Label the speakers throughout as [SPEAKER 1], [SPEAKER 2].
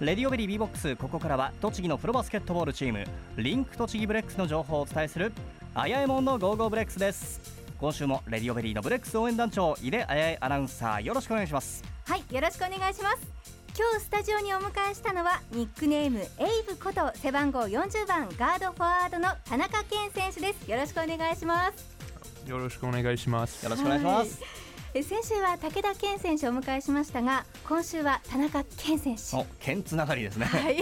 [SPEAKER 1] レディオベリー B ボックスここからは栃木のプロバスケットボールチームリンク栃木ブレックスの情報をお伝えするあやえもんの Go Go ブレックスです。今週もレディオベリーのブレックス応援団長井出あやえアナウンサーよろしくお願いします。
[SPEAKER 2] はいよろしくお願いします。今日スタジオにお迎えしたのはニックネームエイブこと背番号40番ガードフォワードの田中健選手です。よろしくお願いします。
[SPEAKER 3] よろしくお願いします。
[SPEAKER 1] よろしくお願いします、
[SPEAKER 2] え先週は武田健選手をお迎えしましたが今週は田中健選手。
[SPEAKER 1] お剣つながりですね。
[SPEAKER 2] はい。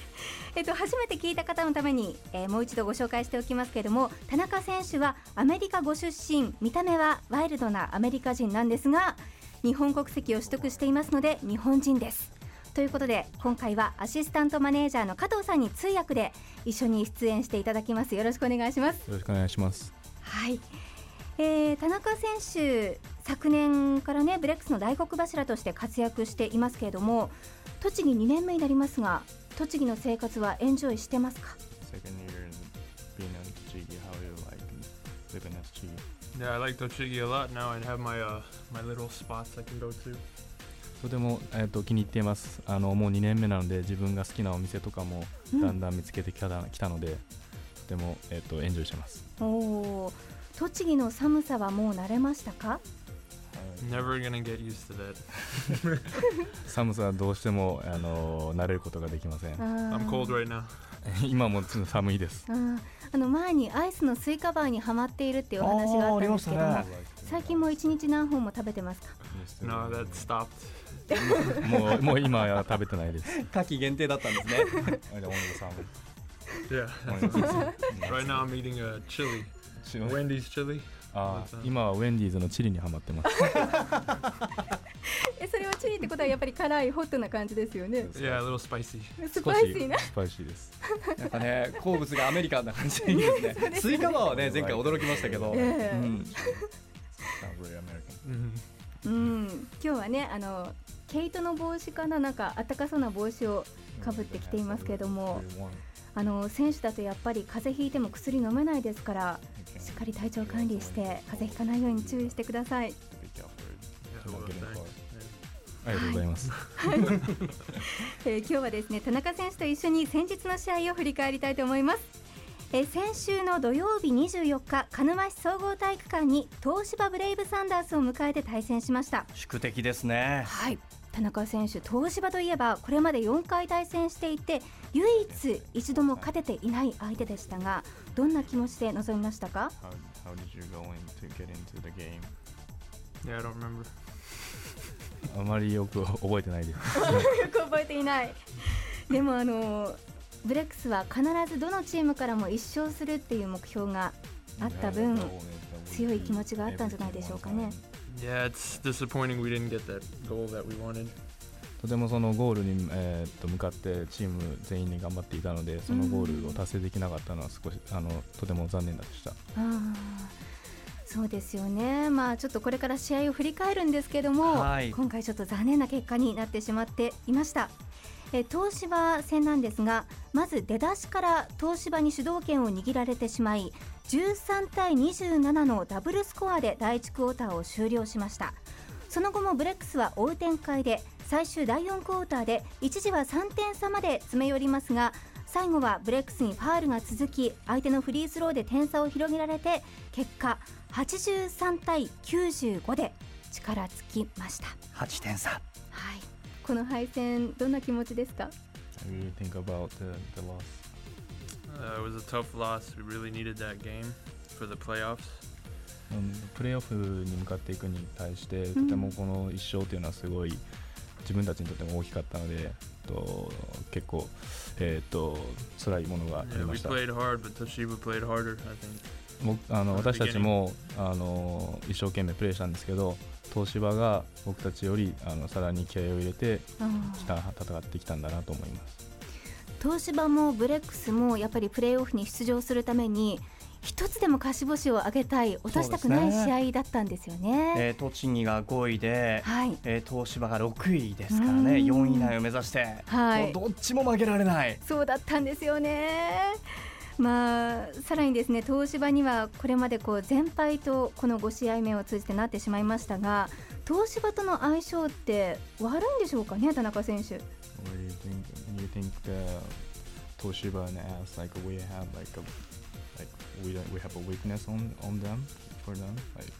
[SPEAKER 2] えっと、初めて聞いた方のために、えーもう一度ご紹介しておきますけれども田中選手はアメリカご出身。見た目はワイルドなアメリカ人なんですが日本国籍を取得していますので日本人です。ということで今回はアシスタントマネージャーの加藤さんに通訳で一緒に出演していただきます。よろしくお願いします。
[SPEAKER 3] よろしくお願いします。
[SPEAKER 2] はい、えー田中選手昨年からねブレックスの大黒柱として活躍していますけれども栃木2年目になりますが栃木の生活はエンジョイしてますか
[SPEAKER 4] ？Living?
[SPEAKER 3] Yeah, I like Tochigi a lot now. I have my uh, my little spots I can go to.
[SPEAKER 5] とても、えー、と気に入っていますあのもう2年目なので自分が好きなお店とかも
[SPEAKER 2] うん
[SPEAKER 5] だんだん見つけてきた,、きたのでとても、えー、とエンジョイしてます
[SPEAKER 2] おー栃木の寒さはもう慣れましたか？
[SPEAKER 3] Never gonna get used to that.
[SPEAKER 5] 寒さはどうしてもあの慣れることができません。
[SPEAKER 3] I'm cold right now.
[SPEAKER 5] 今もちょっと寒いです。
[SPEAKER 2] あの前にアイスのスイカバーにはまっているっていうお話があったんですけども、
[SPEAKER 1] あーあり
[SPEAKER 2] 最近も一日何本も食べてますか
[SPEAKER 3] ？No, that stopped.
[SPEAKER 5] もうもう今は食べてないです。
[SPEAKER 1] 夏季限定だったんですね。
[SPEAKER 3] Yeah. right now I'm eating a chili, Wendy's chili.
[SPEAKER 5] あー今はウェンディーズのチリにはまってます。
[SPEAKER 2] えそれはチリってことはやっぱり辛いホットな感じですよね。
[SPEAKER 3] Yeah, a little spicy.
[SPEAKER 5] 少しス
[SPEAKER 2] パイシーな。
[SPEAKER 5] スパイシーです。
[SPEAKER 1] やっぱね好物がアメリカンな感じでいい ですね。スイカバーはね前回驚きましたけど、
[SPEAKER 2] ええ
[SPEAKER 1] うん.
[SPEAKER 3] Mhm.
[SPEAKER 2] うん、今日はねあの毛糸の帽子かななんか暖かそうな帽子をかぶってきていますけれども.あの選手だとやっぱり風邪ひいても薬飲めないですからしっかり体調管理して風邪ひかないように注意してください.
[SPEAKER 5] ありがとうござい。ます
[SPEAKER 2] えー今日はですね田中選手と一緒に先日の試合を振り返りたいと思います、えー先週の土曜日24日鹿沼市総合体育館に東芝ブレイブサンダースを迎えて対戦しました。
[SPEAKER 1] 宿敵ですね。
[SPEAKER 2] はい田中選手東芝といえばこれまで4回対戦していて唯一一度も勝てていない相手でしたがどんな気持ちで臨みましたか
[SPEAKER 4] ？How, how did you go in to get into the game?
[SPEAKER 3] Yeah, I don't remember.
[SPEAKER 5] あまりよく覚えてないです
[SPEAKER 2] よく覚えていないでもあのブレックスは必ずどのチームからも1勝するっていう目標があった分強い気持ちがあったんじゃないでしょうかね
[SPEAKER 3] Yeah, it's disappointing we didn't get that goal that we wanted.
[SPEAKER 5] とてもそのゴールに、えーっと向かってチーム全員に頑張っていたのでそのゴールを達成できなかったのは少しあのとても残念でした
[SPEAKER 2] そうですよね、まあ、ちょっとこれから試合を振り返るんですけども、
[SPEAKER 1] はい
[SPEAKER 2] 今回ちょっと残念な結果になってしまっていました。えー東芝戦なんですがまず出だしから東芝に主導権を握られてしまい13対27のダブルスコアで第1クォーターを終了しました。その後もブレックスは追う展開で最終第4クォーターで一時は3点差まで詰め寄りますが最後はブレックスにファールが続き相手のフリースローで点差を広げられて結果83対95で力尽きました、
[SPEAKER 1] 8点差。
[SPEAKER 2] はい、この敗戦どんな気持ちですか
[SPEAKER 4] I really think about the, the loss.
[SPEAKER 3] Uh, it was a tough loss. We really needed that game for the playoffs.
[SPEAKER 5] うんプレーオフに向かっていくに対して
[SPEAKER 2] うん
[SPEAKER 5] とてもこの1勝というのはすごい自分たちにとっても大きかったのでと結構、えー、と辛いものがあり
[SPEAKER 3] Yeah,
[SPEAKER 5] ま
[SPEAKER 3] we
[SPEAKER 5] した
[SPEAKER 3] played hard, but Toshiba played harder. I think.
[SPEAKER 5] 僕あの私たちもあの一生懸命プレーしたんですけど東芝が僕たちよりあのさらに気合を入れてきた戦ってきたんだなと思います。
[SPEAKER 2] 東芝もブレックスもやっぱりプレーオフに出場するために一つでも勝ち星を挙げたい落としたくない試合だったんですよね。
[SPEAKER 1] えー、栃木が5位で、
[SPEAKER 2] はい。
[SPEAKER 1] えー東芝が6位ですからね。
[SPEAKER 2] うん。
[SPEAKER 1] 4位以内を目指して、
[SPEAKER 2] はい。
[SPEAKER 1] もうどっちも負けられない。
[SPEAKER 2] そうだったんですよね。まあ、さらにですね東芝にはこれまでこう全敗とこの5試合目を通じてなってしまいましたが東芝との相性って悪いんでしょうかね田中選手。
[SPEAKER 4] What do you think? think the Toshiba and AS like we have like a like we don't, we have a weakness on on them for them like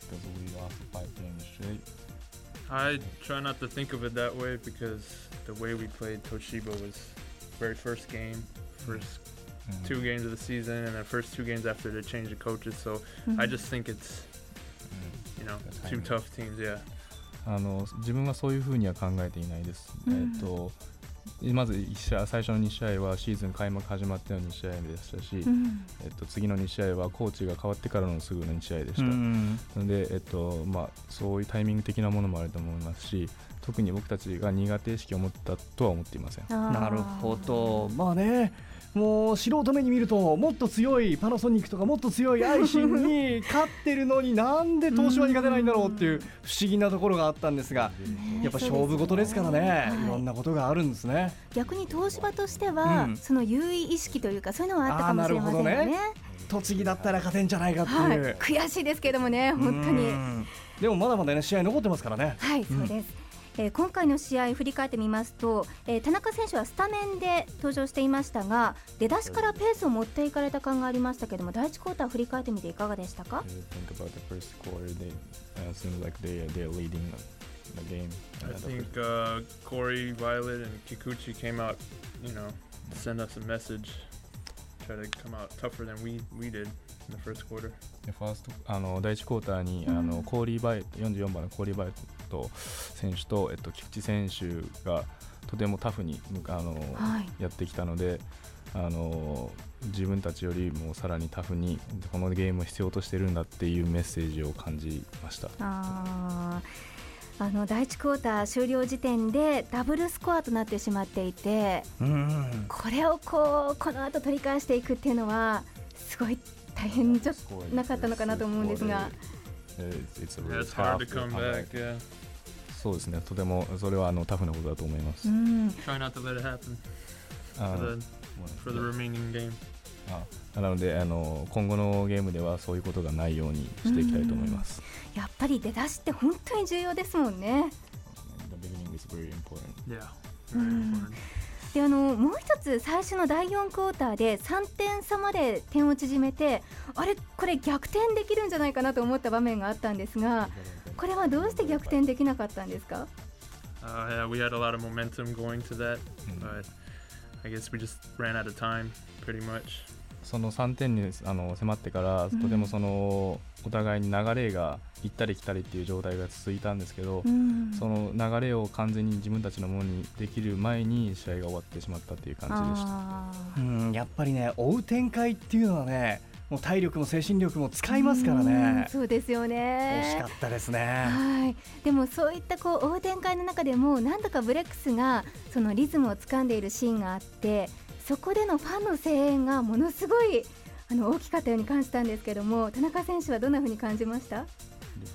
[SPEAKER 4] because we lost five games straight.
[SPEAKER 3] I try not to think of it that way because the way we played Toshiba was very first game, first
[SPEAKER 4] Mm.
[SPEAKER 3] two games of the season, and then first two games after they changed the coaches. So I just think it's
[SPEAKER 4] Mm.
[SPEAKER 3] you know two tough teams. Yeah.
[SPEAKER 5] あの自分はそういうふうには考えていないです。
[SPEAKER 2] うん
[SPEAKER 5] えっとまず一試合最初の2試合はシーズン開幕始まっての2試合目でしたし、
[SPEAKER 2] うん
[SPEAKER 5] えっと、次の2試合はコーチが変わってからのすぐの2試合でした。
[SPEAKER 1] うん
[SPEAKER 5] なので、えっとまあ、そういうタイミング的なものもあると思いますし特に僕たちが苦手意識を持ったとは思っていません。
[SPEAKER 1] なるほどまあねもう素人目に見るともっと強いパナソニックとかもっと強いアイシンに勝ってるのになんで東芝に勝てないんだろうっていう不思議なところがあったんですが
[SPEAKER 2] ね
[SPEAKER 1] やっぱ勝負事ですからね。
[SPEAKER 2] はい
[SPEAKER 1] いろんなことがあるんですね。
[SPEAKER 2] 逆に東芝としては、
[SPEAKER 1] うん。
[SPEAKER 2] その優位意識というかそういうのはあったかもしれませんよね。
[SPEAKER 1] 栃木だったら勝てんじゃないかっていう、
[SPEAKER 2] はい、悔しいですけどもね本当に。
[SPEAKER 1] うん。でもまだまだね試合残ってますからね。
[SPEAKER 2] はい、そうです。えー今回の試合振り返ってみますと、えー田中選手はスタメンで登場していましたが出だしからペースを持っていかれた感がありましたけども第一クォーター振り返ってみていかがでしたか
[SPEAKER 4] the uh, game.
[SPEAKER 3] I
[SPEAKER 4] Uh,
[SPEAKER 3] think uh, Corey, Violet, and Kikuchi came out, you know, to send us a message, try to come out tougher than we we did in the first quarter.
[SPEAKER 5] でファーストあの第1クォーターに、
[SPEAKER 2] うん
[SPEAKER 5] あのコーリー・バイト44番のコーリー・バイト選手と、えっと、菊池選手がとてもタフにむあの、
[SPEAKER 2] はい。
[SPEAKER 5] やってきたのであの自分たちよりもさらにタフにこのゲームを必要としてるんだっていうメッセージを感じました。
[SPEAKER 2] あー。あの第一クォーター終了時点でダブルスコアとなってしまっていて
[SPEAKER 1] うん
[SPEAKER 2] これをこうこの後取り返していくっていうのはすごい大変じゃなかったのかなと思うんですが。
[SPEAKER 5] Uh, it's a
[SPEAKER 3] Yeah,
[SPEAKER 5] really
[SPEAKER 3] it's hard to come back. Yeah,
[SPEAKER 5] そうですねとてもそれはあのタフなことだと思います。
[SPEAKER 2] うん
[SPEAKER 3] try not to let it happen
[SPEAKER 5] あ
[SPEAKER 3] for
[SPEAKER 5] の
[SPEAKER 3] the for the remaining game.
[SPEAKER 5] あなのであの今後のゲームではそういうことがないようにしていきたいと思います。
[SPEAKER 2] やっぱり出だしって本当に重要ですもんね。
[SPEAKER 4] the beginning is very important.
[SPEAKER 3] Yeah,
[SPEAKER 2] Mm.
[SPEAKER 3] very important.
[SPEAKER 2] であのもう一つ最初の第4クォーターで3点差まで点を縮めてあれこれ逆転できるんじゃないかなと思った場面があったんですがこれはどうして逆転できなかったんですか
[SPEAKER 3] ？Uh, yeah, we had a lot of momentum going to that,
[SPEAKER 5] うん
[SPEAKER 3] but I guess we just ran out of time, pretty much.
[SPEAKER 5] その3点にあの迫ってから、とてもそのお互いに流れが行ったり来たりっていう状態が続いたんですけど、
[SPEAKER 2] うん。
[SPEAKER 5] その流れを完全に自分たちのものにできる前に試合が終わってしまったっていう感じでした。
[SPEAKER 2] あ
[SPEAKER 1] う
[SPEAKER 2] ー
[SPEAKER 1] んやっぱりね追う展開っていうのはねもう体力も精神力も使いますから
[SPEAKER 2] うん
[SPEAKER 1] ね
[SPEAKER 2] そうですよ
[SPEAKER 1] 惜し
[SPEAKER 2] ね
[SPEAKER 1] かったですね。
[SPEAKER 2] はい、でもそういったこう追う展開の中でもなんとかブレックスがそのリズムを掴んでいるシーンがあってそこでのファンの声援がものすごいあの大きかったように感じたんですけども田中選手はどんな風に感じました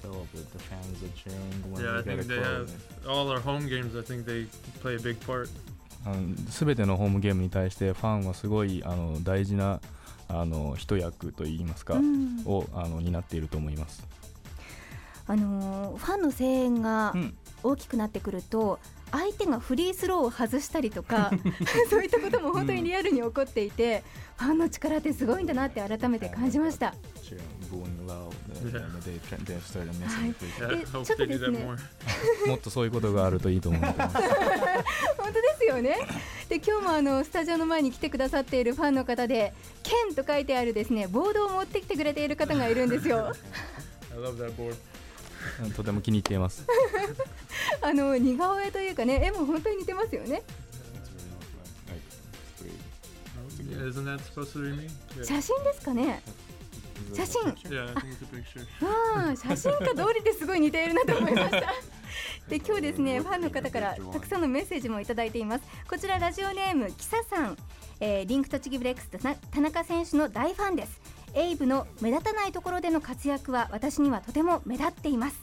[SPEAKER 4] ？Develop with the fans are cheering when
[SPEAKER 3] Yeah, I
[SPEAKER 4] we get a
[SPEAKER 3] think they
[SPEAKER 4] goal.
[SPEAKER 3] have all our home games. I think they play a big part.
[SPEAKER 5] すべてのホームゲームに対してファンはすごいあの大事なあの一役といいますか、
[SPEAKER 2] うん
[SPEAKER 5] をあの担っていると思います。
[SPEAKER 2] あのーファンの声援が
[SPEAKER 1] うん
[SPEAKER 2] 大きくなってくると相手がフリースローを外したりとか そういったことも本当にリアルに起こっていて、ファンの力ってすごいんだなって改めて感じました。Eh,
[SPEAKER 3] I hope
[SPEAKER 2] check
[SPEAKER 3] they
[SPEAKER 2] this
[SPEAKER 3] do that
[SPEAKER 2] net.
[SPEAKER 3] more.
[SPEAKER 5] もっとそういうことがあるといいと思います。
[SPEAKER 2] 本当ですよね。で今日もあのスタジオの前に来てくださっているファンの方で「剣」と書いてあるですねボードを持ってきてくれている方がいるんですよ。
[SPEAKER 5] とても気に入っています。
[SPEAKER 2] あの似顔絵というかね絵も本当に似てますよね。写真ですかね。写真。ああ写真家通りですごい似ているなと思いました。で今日ですねファンの方からたくさんのメッセージもいただいています。こちらラジオネームキサさん、えーリンク栃木ブレックス田中選手の大ファンです。エイブの目立たないところでの活躍は私にはとても目立っています。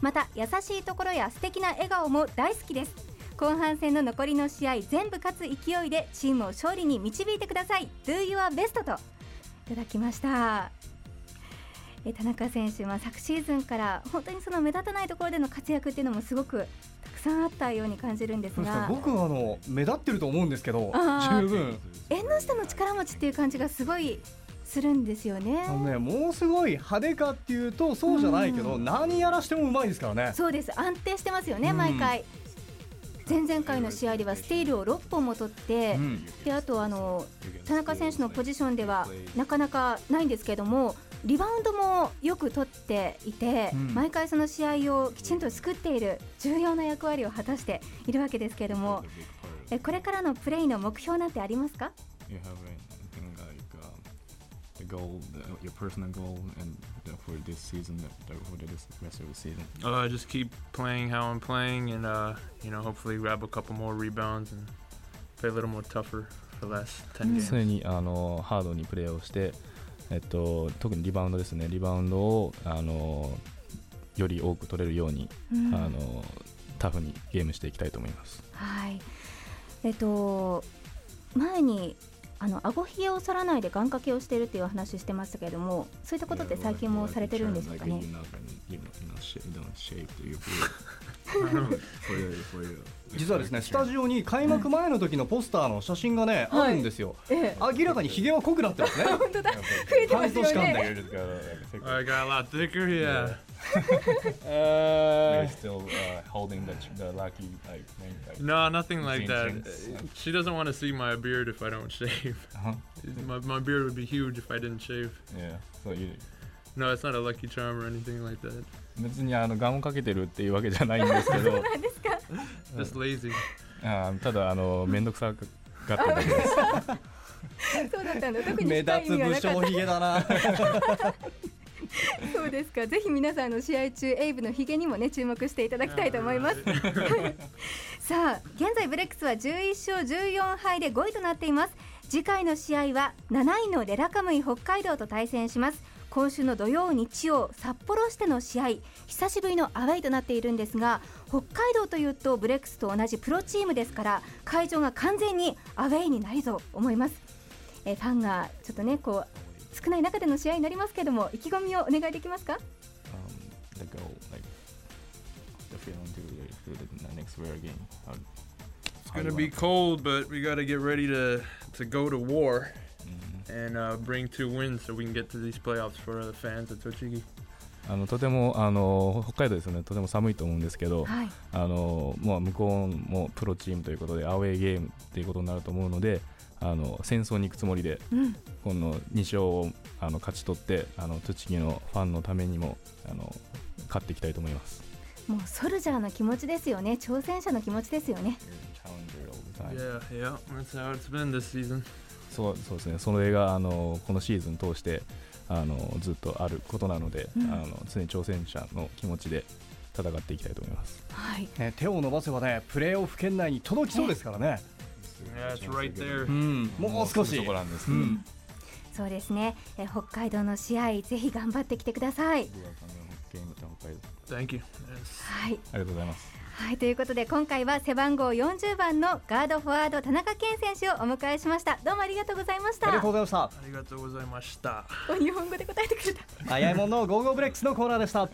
[SPEAKER 2] また優しいところや素敵な笑顔も大好きです。後半戦の残りの試合全部勝つ勢いでチームを勝利に導いてください。Do your best といただきました。えー田中選手は昨シーズンから本当にその目立たないところでの活躍っていうのもすごくたくさんあったように感じるんですが
[SPEAKER 1] 僕はあの目立ってると思うんですけど十分
[SPEAKER 2] 縁の下の力持ちっていう感じがすごいするんですよね。
[SPEAKER 1] あのねもうすごい派手かっていうとそうじゃないけど、
[SPEAKER 2] うん。
[SPEAKER 1] 何やらしてもうまいですからね。
[SPEAKER 2] そうです。安定してますよね、
[SPEAKER 1] うん。
[SPEAKER 2] 毎回。前々回の試合ではスティールを6本も取って、
[SPEAKER 1] うん。
[SPEAKER 2] であとあの田中選手のポジションではなかなかないんですけどもリバウンドもよく取っていて、
[SPEAKER 1] うん。
[SPEAKER 2] 毎回その試合をきちんと救っている重要な役割を果たしているわけですけれどもえこれからのプレーの目標なんてありますか
[SPEAKER 4] goal, the, your personal goal, and the, for this season, the, the, for this rest of the season?
[SPEAKER 3] Uh, just keep playing how I'm playing, and uh, you know, hopefully grab a couple more rebounds and play a little more tougher for the last ten games.
[SPEAKER 5] 常にあのハードにプレーをして、えっと、特にリバウンドですねリバウンドをあのより多く取れるように、
[SPEAKER 2] うん
[SPEAKER 5] あのタフにゲームしていきたいと思います。
[SPEAKER 2] はいえっと前にあの顎ひげを剃らないで願掛けをしているっていう話してましたけれどもそういったことって最近もされてるんですかね？
[SPEAKER 1] 実はですねスタジオに開幕前の時のポスターの写真がね、
[SPEAKER 2] はい
[SPEAKER 1] あるんですよ
[SPEAKER 2] ええ
[SPEAKER 1] 明らかにヒゲは濃くなってますね
[SPEAKER 2] 本当だ増えてますよ
[SPEAKER 1] 半年間
[SPEAKER 2] ね
[SPEAKER 1] で
[SPEAKER 4] Beard is got, like, thicker.
[SPEAKER 3] I got a lot thicker, yeah.
[SPEAKER 4] You're still uh, holding the, ch- the lucky like thing. Like,
[SPEAKER 3] No, nothing like that.
[SPEAKER 4] Jinx.
[SPEAKER 3] Uh, She doesn't want to see my beard if I don't shave.
[SPEAKER 4] uh-huh.
[SPEAKER 3] My, my beard would be huge if I didn't shave.
[SPEAKER 4] Yeah. So you,
[SPEAKER 3] No, it's not a lucky charm or anything like that.
[SPEAKER 5] 別にあのガンをかけてるっていうわけじゃないんですけど
[SPEAKER 2] 何ですか
[SPEAKER 3] Just lazy.
[SPEAKER 5] あーただあの面倒くさがってるだけです。
[SPEAKER 2] そうだったんだ特に
[SPEAKER 1] 目
[SPEAKER 2] 深い意味は
[SPEAKER 1] 立つ武
[SPEAKER 2] なかった
[SPEAKER 1] 将ヒゲだな
[SPEAKER 2] そうですか。ぜひ皆さんの試合中エイブのヒゲにもね注目していただきたいと思います。さあ現在ブレックスは11勝14敗で5位となっています。次回の試合は7位のレラカムイ北海道と対戦します。今週の土曜日曜札幌市での試合久しぶりのアウェイとなっているんですが北海道というとブレックスと同じプロチームですから会場が完全にアウェイになると思います。えーファンがちょっとねこう少ない中での試合になりますけども意気込みをお願いできますか
[SPEAKER 4] um, the goal, like the feeling to the, to the next rare game. How,
[SPEAKER 3] It's gonna be cold, but we gotta get ready to to go to war
[SPEAKER 4] Mhm.
[SPEAKER 3] and uh, bring two wins so we can get to these playoffs for the fans at Tochigi.
[SPEAKER 5] あのとてもあの北海道ですよねとても寒いと思うんですけど、
[SPEAKER 2] はい
[SPEAKER 5] あのまあ、向こうもプロチームということでアウェーゲームっていうことになると思うのであの戦争に行くつもりで
[SPEAKER 2] うん
[SPEAKER 5] この2勝をあの勝ち取ってあの栃木のファンのためにもあの勝っていきたいと思います。
[SPEAKER 2] もうソルジャーの気持ちですよね挑戦者の気持ちですよね
[SPEAKER 4] You're a challenger all the time.
[SPEAKER 3] Yeah, yeah, that's how it's been this season.
[SPEAKER 5] そうそうですねそれがあのこのシーズン通してあのずっとあることなので、
[SPEAKER 2] うん
[SPEAKER 5] あの常に挑戦者の気持ちで戦っていきたいと思います。
[SPEAKER 2] はい
[SPEAKER 1] ね手を伸ばせばねプレーオフ圏内に届きそうですからねもう少し。
[SPEAKER 4] そこなんですけど。
[SPEAKER 1] うん。
[SPEAKER 2] そうですね。え北海道の試合ぜひ頑張ってきてください.はい。
[SPEAKER 5] ありがとうございます。
[SPEAKER 2] はいということで今回は背番号40番のガードフォワード田中健選手をお迎えしました。どうもありがとうございました。
[SPEAKER 1] ありがとうございました。
[SPEAKER 3] ありがとうございました。
[SPEAKER 2] お日本語で答えてくれた。
[SPEAKER 1] あやえもんの Go Go ブレックスのコーナーでした